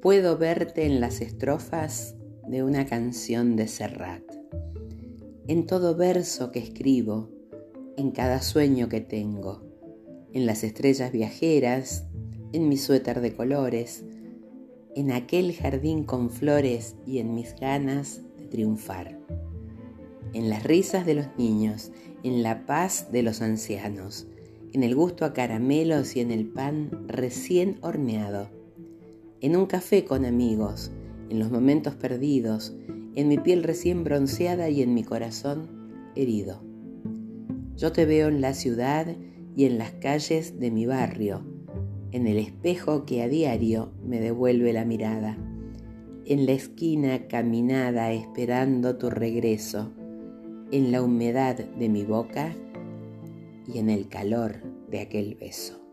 Puedo verte en las estrofas de una canción de Serrat, en todo verso que escribo, en cada sueño que tengo, en las estrellas viajeras, en mi suéter de colores, en aquel jardín con flores y en mis ganas de triunfar, en las risas de los niños, en la paz de los ancianos, en el gusto a caramelos y en el pan recién horneado en un café con amigos, en los momentos perdidos, en mi piel recién bronceada y en mi corazón herido. Yo te veo en la ciudad y en las calles de mi barrio, en el espejo que a diario me devuelve la mirada, en la esquina caminada esperando tu regreso, en la humedad de mi boca y en el calor de aquel beso.